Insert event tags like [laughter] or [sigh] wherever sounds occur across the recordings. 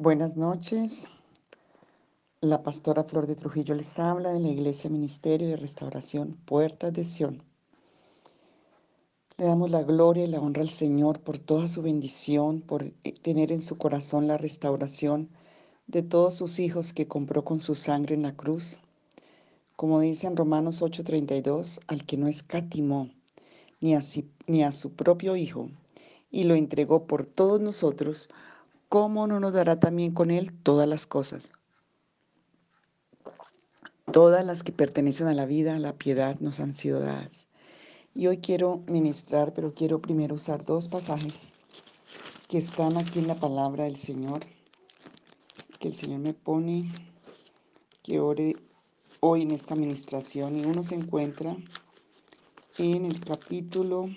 Buenas noches. La pastora Flor de Trujillo les habla de la Iglesia Ministerio de Restauración Puertas de Sion. Le damos la gloria y la honra al Señor por toda su bendición, por eh, tener en su corazón la restauración de todos sus hijos que compró con su sangre en la cruz. Como dice en Romanos 8:32, al que no escatimó ni a, ni a su propio Hijo y lo entregó por todos nosotros, ¿cómo no nos dará también con Él todas las cosas? Todas las que pertenecen a la vida, a la piedad, nos han sido dadas. Y hoy quiero ministrar, pero quiero primero usar dos pasajes que están aquí en la palabra del Señor, que el Señor me pone, que ore hoy en esta ministración. Y uno se encuentra en el capítulo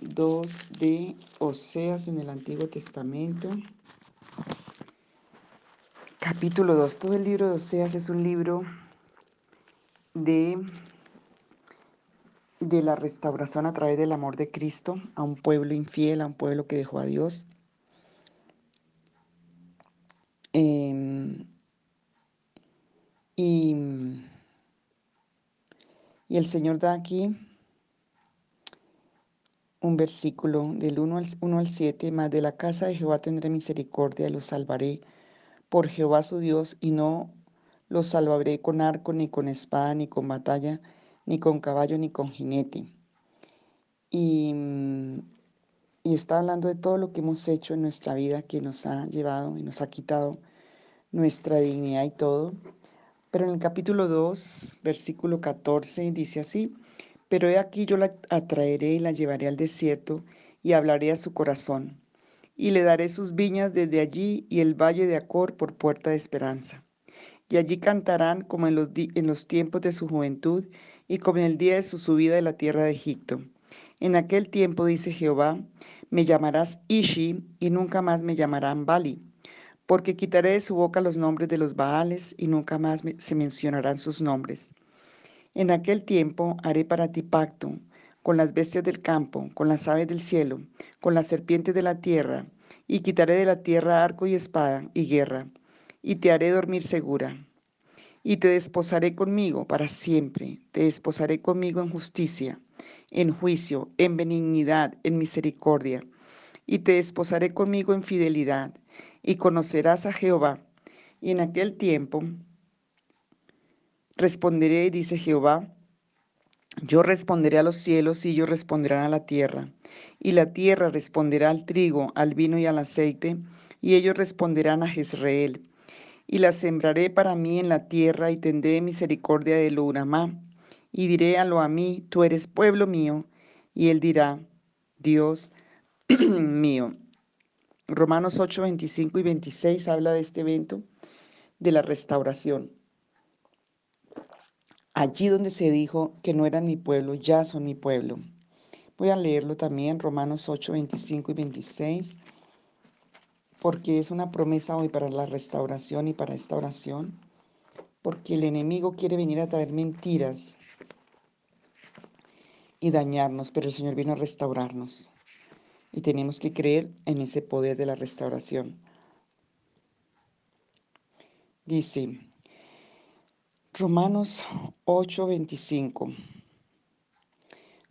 2 de Oseas en el Antiguo Testamento. Capítulo 2. Todo el libro de Oseas es un libro de, de la restauración a través del amor de Cristo a un pueblo infiel, a un pueblo que dejó a Dios. Em, y, y el Señor da aquí un versículo del 1 al, 1 al 7, más de la casa de Jehová tendré misericordia y los salvaré por Jehová su Dios, y no los salvaré con arco, ni con espada, ni con batalla, ni con caballo, ni con jinete. Y, y está hablando de todo lo que hemos hecho en nuestra vida que nos ha llevado y nos ha quitado nuestra dignidad y todo. Pero en el capítulo 2, versículo 14, dice así, pero he aquí yo la atraeré y la llevaré al desierto y hablaré a su corazón. Y le daré sus viñas desde allí y el valle de Acor por puerta de esperanza. Y allí cantarán como en los, en los tiempos de su juventud y como en el día de su subida de la tierra de Egipto. En aquel tiempo, dice Jehová, me llamarás Ishi y nunca más me llamarán Bali, porque quitaré de su boca los nombres de los Baales y nunca más se mencionarán sus nombres. En aquel tiempo haré para ti pacto con las bestias del campo, con las aves del cielo, con las serpientes de la tierra, y quitaré de la tierra arco y espada y guerra, y te haré dormir segura. Y te desposaré conmigo para siempre, te desposaré conmigo en justicia, en juicio, en benignidad, en misericordia, y te desposaré conmigo en fidelidad, y conocerás a Jehová. Y en aquel tiempo Responderé, dice Jehová, yo responderé a los cielos y ellos responderán a la tierra. Y la tierra responderá al trigo, al vino y al aceite, y ellos responderán a Jezreel. Y la sembraré para mí en la tierra y tendré misericordia de lo Uramá. Y diré a lo a mí, tú eres pueblo mío. Y él dirá, Dios [clears throat] mío. Romanos 8, 25 y 26 habla de este evento de la restauración. Allí donde se dijo que no eran mi pueblo, ya son mi pueblo. Voy a leerlo también, Romanos 8, 25 y 26, porque es una promesa hoy para la restauración y para esta oración, porque el enemigo quiere venir a traer mentiras y dañarnos, pero el Señor vino a restaurarnos y tenemos que creer en ese poder de la restauración. Dice, Romanos 8:25.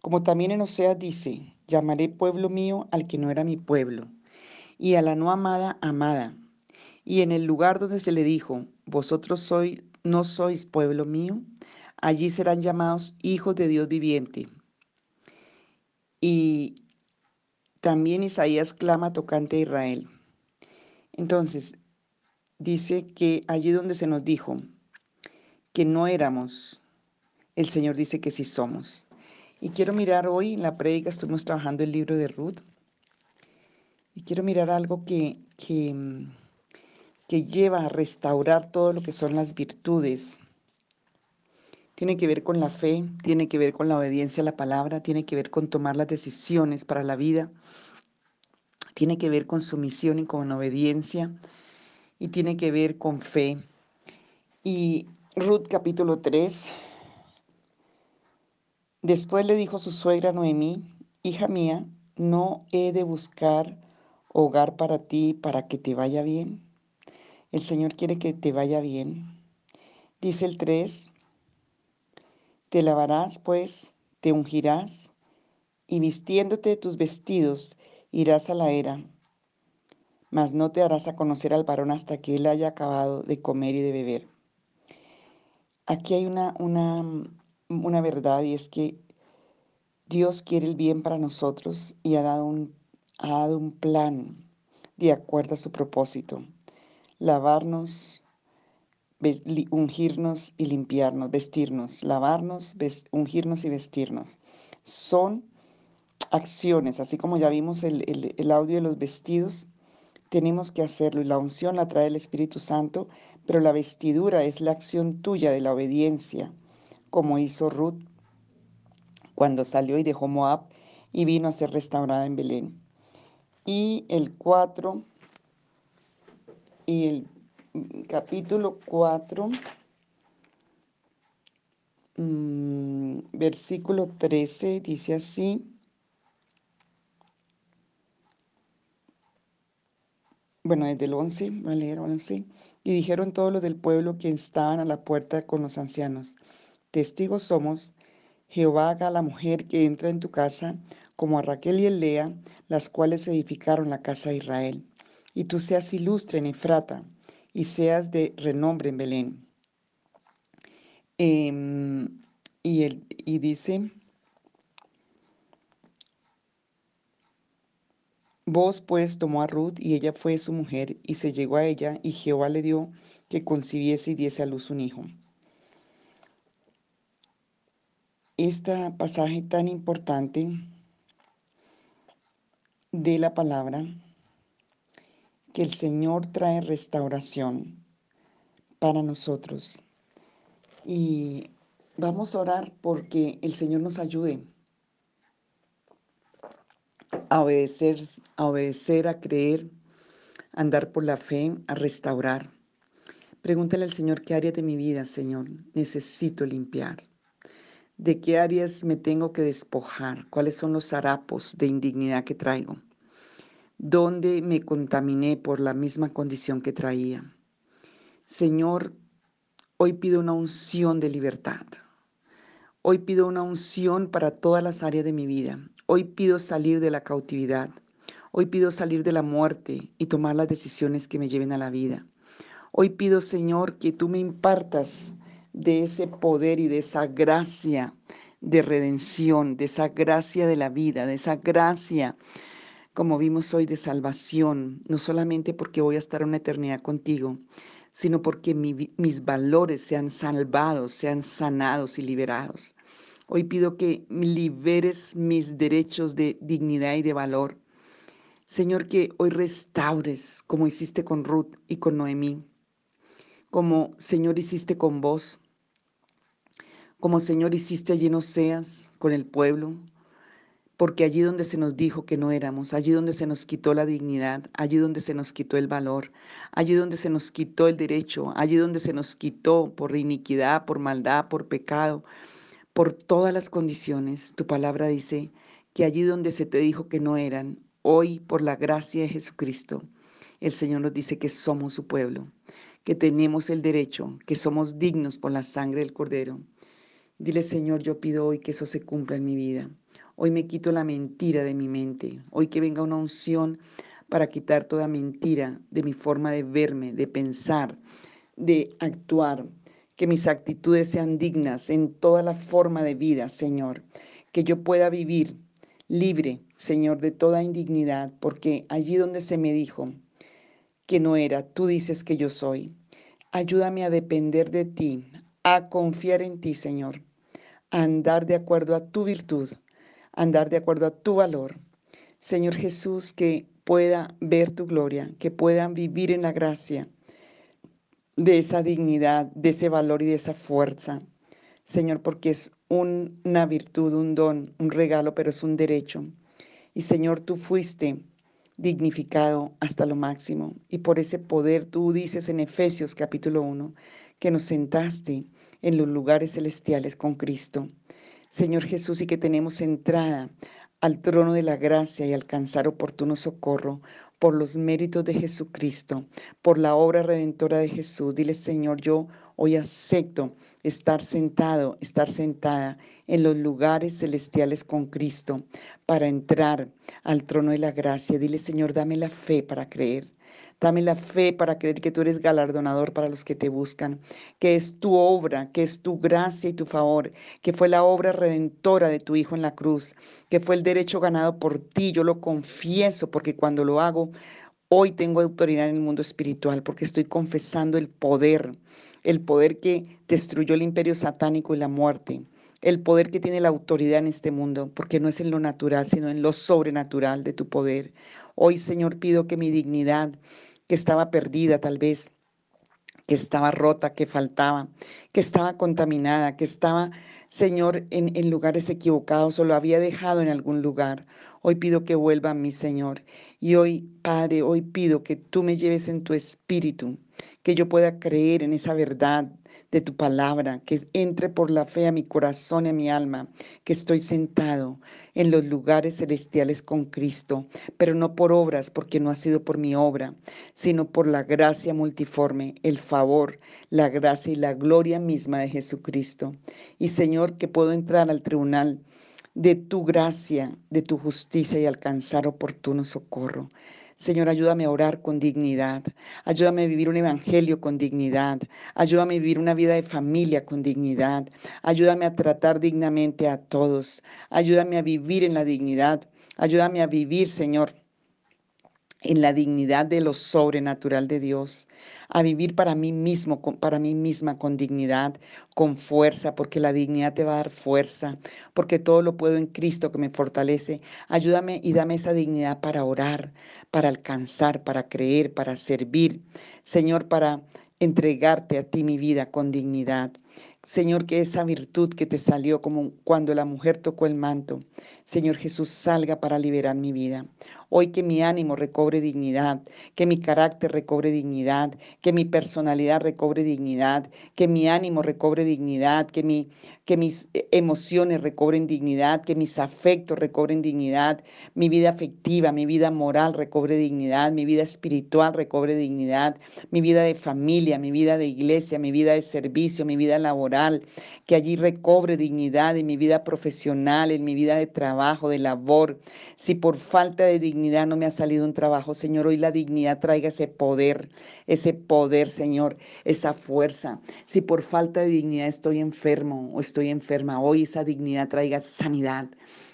Como también en Oseas dice, llamaré pueblo mío al que no era mi pueblo, y a la no amada amada. Y en el lugar donde se le dijo, vosotros sois, no sois pueblo mío, allí serán llamados hijos de Dios viviente. Y también Isaías clama tocante a Israel. Entonces, dice que allí donde se nos dijo, que no éramos, el Señor dice que sí somos. Y quiero mirar hoy en la prédica, estuvimos trabajando el libro de Ruth, y quiero mirar algo que, que, que lleva a restaurar todo lo que son las virtudes. Tiene que ver con la fe, tiene que ver con la obediencia a la palabra, tiene que ver con tomar las decisiones para la vida, tiene que ver con sumisión y con obediencia, y tiene que ver con fe. Y Ruth capítulo 3. Después le dijo su suegra Noemí, hija mía, no he de buscar hogar para ti, para que te vaya bien. El Señor quiere que te vaya bien. Dice el 3, te lavarás pues, te ungirás, y vistiéndote tus vestidos irás a la era, mas no te harás a conocer al varón hasta que él haya acabado de comer y de beber. Aquí hay una, una, una verdad y es que Dios quiere el bien para nosotros y ha dado un, ha dado un plan de acuerdo a su propósito. Lavarnos, ungirnos y limpiarnos, vestirnos, lavarnos, ungirnos y vestirnos. Son acciones, así como ya vimos el, el audio de los vestidos, tenemos que hacerlo y la unción la trae el Espíritu Santo, pero la vestidura es la acción tuya de la obediencia, como hizo Ruth cuando salió y dejó Moab y vino a ser restaurada en Belén. Y el 4 y el capítulo 4, mm, versículo 13 dice así, bueno, desde el 11, voy a leer 11. Y dijeron todos los del pueblo que estaban a la puerta con los ancianos, testigos somos, Jehová haga a la mujer que entra en tu casa, como a Raquel y Elea, las cuales edificaron la casa de Israel. Y tú seas ilustre en Efrata, y seas de renombre en Belén. Em, y, el, y dice, Vos pues tomó a Ruth y ella fue su mujer y se llegó a ella y Jehová le dio que concibiese y diese a luz un hijo. Este pasaje tan importante de la palabra, que el Señor trae restauración para nosotros. Y vamos a orar porque el Señor nos ayude a obedecer, a obedecer, a creer, a andar por la fe, a restaurar. Pregúntale al Señor qué área de mi vida, Señor, necesito limpiar. ¿De qué áreas me tengo que despojar? ¿Cuáles son los harapos de indignidad que traigo? ¿Dónde me contaminé por la misma condición que traía? Señor, hoy pido una unción de libertad. Hoy pido una unción para todas las áreas de mi vida. Hoy pido salir de la cautividad. Hoy pido salir de la muerte y tomar las decisiones que me lleven a la vida. Hoy pido, Señor, que tú me impartas de ese poder y de esa gracia de redención, de esa gracia de la vida, de esa gracia, como vimos hoy, de salvación, no solamente porque voy a estar una eternidad contigo, sino porque mis valores sean salvados, sean sanados y liberados. Hoy pido que liberes mis derechos de dignidad y de valor. Señor, que hoy restaures como hiciste con Ruth y con Noemí, como Señor hiciste con vos, como Señor hiciste allí en Oseas con el pueblo, porque allí donde se nos dijo que no éramos, allí donde se nos quitó la dignidad, allí donde se nos quitó el valor, allí donde se nos quitó el derecho, allí donde se nos quitó por iniquidad, por maldad, por pecado, por todas las condiciones. Tu palabra dice que allí donde se te dijo que no eran, hoy por la gracia de Jesucristo, el Señor nos dice que somos su pueblo, que tenemos el derecho, que somos dignos por la sangre del Cordero. Dile, Señor, yo pido hoy que eso se cumpla en mi vida. Hoy me quito la mentira de mi mente. Hoy que venga una unción para quitar toda mentira de mi forma de verme, de pensar, de actuar, que mis actitudes sean dignas en toda la forma de vida, Señor, que yo pueda vivir libre, Señor, de toda indignidad, porque allí donde se me dijo que no era, tú dices que yo soy. Ayúdame a depender de ti, a confiar en ti, Señor, a andar de acuerdo a tu virtud, a andar de acuerdo a tu valor. Señor Jesús, que pueda ver tu gloria, que puedan vivir en la gracia, de esa dignidad, de ese valor y de esa fuerza. Señor, porque es una virtud, un don, un regalo, pero es un derecho. Y Señor, tú fuiste dignificado hasta lo máximo. Y por ese poder tú dices en Efesios capítulo 1 que nos sentaste en los lugares celestiales con Cristo. Señor Jesús, y que tenemos entrada al trono de la gracia y alcanzar oportuno socorro por los méritos de Jesucristo, por la obra redentora de Jesús. Dile, Señor, yo hoy acepto estar sentado, estar sentada en los lugares celestiales con Cristo para entrar al trono de la gracia. Dile, Señor, dame la fe para creer. Dame la fe para creer que tú eres galardonador para los que te buscan, que es tu obra, que es tu gracia y tu favor, que fue la obra redentora de tu Hijo en la cruz, que fue el derecho ganado por ti. Yo lo confieso porque cuando lo hago, hoy tengo autoridad en el mundo espiritual, porque estoy confesando el poder, el poder que destruyó el imperio satánico y la muerte el poder que tiene la autoridad en este mundo, porque no es en lo natural, sino en lo sobrenatural de tu poder. Hoy, Señor, pido que mi dignidad, que estaba perdida tal vez, que estaba rota, que faltaba, que estaba contaminada, que estaba, Señor, en, lugares equivocados o lo había dejado en algún lugar. Hoy pido que vuelva a mí, Señor. Y hoy, Padre, hoy pido que tú me lleves en tu espíritu, que yo pueda creer en esa verdad de tu palabra, que entre por la fe a mi corazón y a mi alma, que estoy sentado en los lugares celestiales con Cristo, pero no por obras, porque no ha sido por mi obra, sino por la gracia multiforme, el favor, la gracia y la gloria misma de Jesucristo. Y Señor, que puedo entrar al tribunal de tu gracia, de tu justicia y alcanzar oportuno socorro. Señor, ayúdame a orar con dignidad. Ayúdame a vivir un evangelio con dignidad. Ayúdame a vivir una vida de familia con dignidad. Ayúdame a tratar dignamente a todos. Ayúdame a vivir en la dignidad. Ayúdame a vivir, Señor, en la dignidad de lo sobrenatural de Dios, a vivir para mí mismo, para mí misma con dignidad, con fuerza, porque la dignidad te va a dar fuerza, porque todo lo puedo en Cristo que me fortalece. Ayúdame y dame esa dignidad para orar, para alcanzar, para creer, para servir. Señor, para entregarte a ti mi vida con dignidad. Señor, que esa virtud que te salió como cuando la mujer tocó el manto, Señor Jesús, salga para liberar mi vida. Hoy que mi ánimo recobre dignidad, que mi carácter recobre dignidad, que mi personalidad recobre dignidad, que mi ánimo recobre dignidad, que, mi, que mis eh, emociones recobren dignidad, que mis afectos recobren dignidad, mi vida afectiva, mi vida moral recobre dignidad, mi vida espiritual recobre dignidad, mi vida de familia, mi vida de iglesia, mi vida de servicio, mi vida laboral, que allí recobre dignidad en mi vida profesional, en mi vida de trabajo, de labor. Si por falta de dignidad, no me ha salido un trabajo, Señor, hoy la dignidad traiga ese poder, ese poder, Señor, esa fuerza. Si por falta de dignidad estoy enfermo o estoy enferma, hoy esa dignidad traiga sanidad.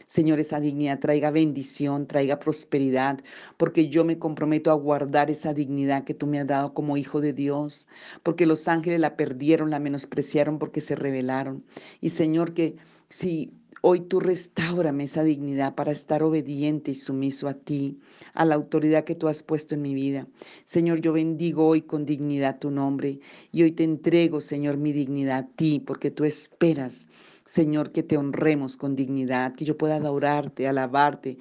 Señor, esa dignidad traiga bendición, traiga prosperidad, porque yo me comprometo a guardar esa dignidad que tú me has dado como hijo de Dios, porque los ángeles la perdieron, la menospreciaron porque se rebelaron. Y Señor, que si Hoy tú restaurame esa dignidad para estar obediente y sumiso a ti, a la autoridad que tú has puesto en mi vida. Señor, yo bendigo hoy con dignidad tu nombre y hoy te entrego, Señor, mi dignidad a ti, porque tú esperas, Señor, que te honremos con dignidad, que yo pueda adorarte, alabarte,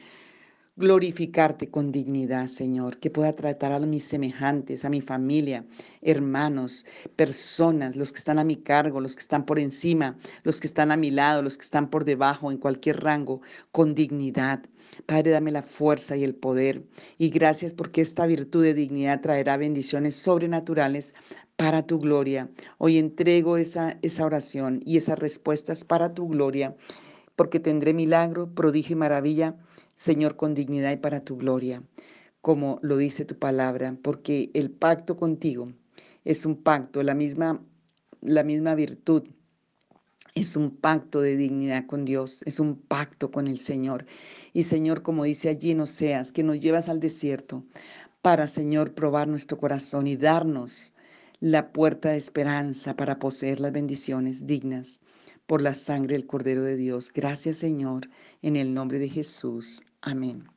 glorificarte con dignidad, Señor, que pueda tratar a mis semejantes, a mi familia, hermanos, personas, los que están a mi cargo, los que están por encima, los que están a mi lado, los que están por debajo, en cualquier rango, con dignidad. Padre, dame la fuerza y el poder. Y gracias porque esta virtud de dignidad traerá bendiciones sobrenaturales para tu gloria. Hoy entrego esa, esa oración y esas respuestas para tu gloria, porque tendré milagro, prodigio y maravilla Señor, con dignidad y para tu gloria, como lo dice tu palabra, porque el pacto contigo es un pacto, la misma, la misma virtud. Es un pacto de dignidad con Dios, es un pacto con el Señor. Y Señor, como dice allí en Oseas, que nos llevas al desierto para, Señor, probar nuestro corazón y darnos la puerta de esperanza para poseer las bendiciones dignas por la sangre del Cordero de Dios. Gracias Señor, en el nombre de Jesús. Amén.